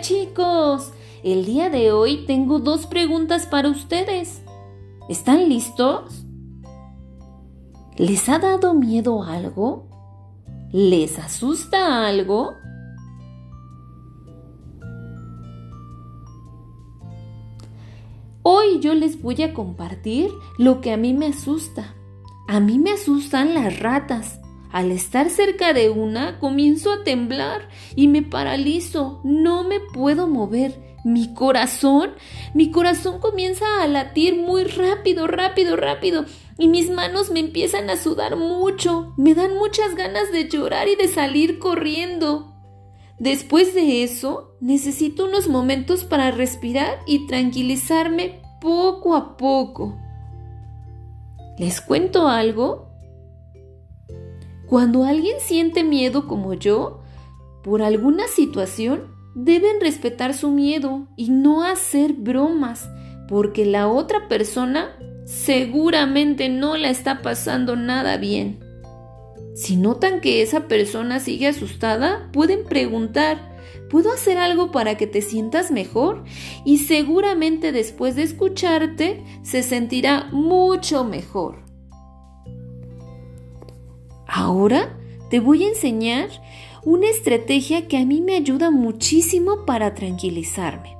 Chicos, el día de hoy tengo dos preguntas para ustedes. ¿Están listos? ¿Les ha dado miedo algo? ¿Les asusta algo? Hoy yo les voy a compartir lo que a mí me asusta. A mí me asustan las ratas. Al estar cerca de una, comienzo a temblar y me paralizo. No me puedo mover. Mi corazón, mi corazón comienza a latir muy rápido, rápido, rápido. Y mis manos me empiezan a sudar mucho. Me dan muchas ganas de llorar y de salir corriendo. Después de eso, necesito unos momentos para respirar y tranquilizarme poco a poco. ¿Les cuento algo? Cuando alguien siente miedo como yo, por alguna situación, deben respetar su miedo y no hacer bromas, porque la otra persona seguramente no la está pasando nada bien. Si notan que esa persona sigue asustada, pueden preguntar, ¿puedo hacer algo para que te sientas mejor? Y seguramente después de escucharte, se sentirá mucho mejor. Ahora te voy a enseñar una estrategia que a mí me ayuda muchísimo para tranquilizarme.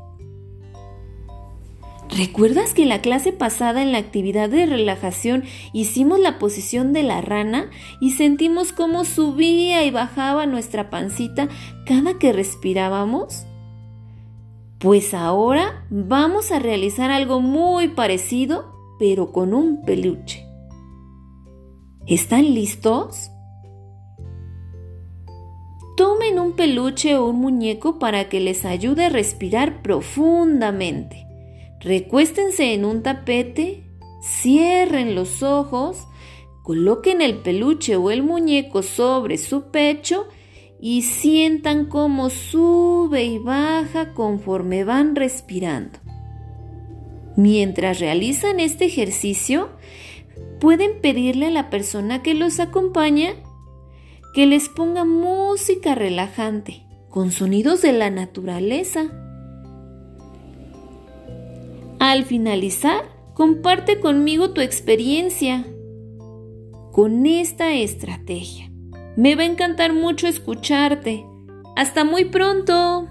¿Recuerdas que la clase pasada en la actividad de relajación hicimos la posición de la rana y sentimos cómo subía y bajaba nuestra pancita cada que respirábamos? Pues ahora vamos a realizar algo muy parecido, pero con un peluche. ¿Están listos? Tomen un peluche o un muñeco para que les ayude a respirar profundamente. Recuéstense en un tapete, cierren los ojos, coloquen el peluche o el muñeco sobre su pecho y sientan cómo sube y baja conforme van respirando. Mientras realizan este ejercicio, pueden pedirle a la persona que los acompaña que les ponga música relajante con sonidos de la naturaleza. Al finalizar, comparte conmigo tu experiencia con esta estrategia. Me va a encantar mucho escucharte. Hasta muy pronto.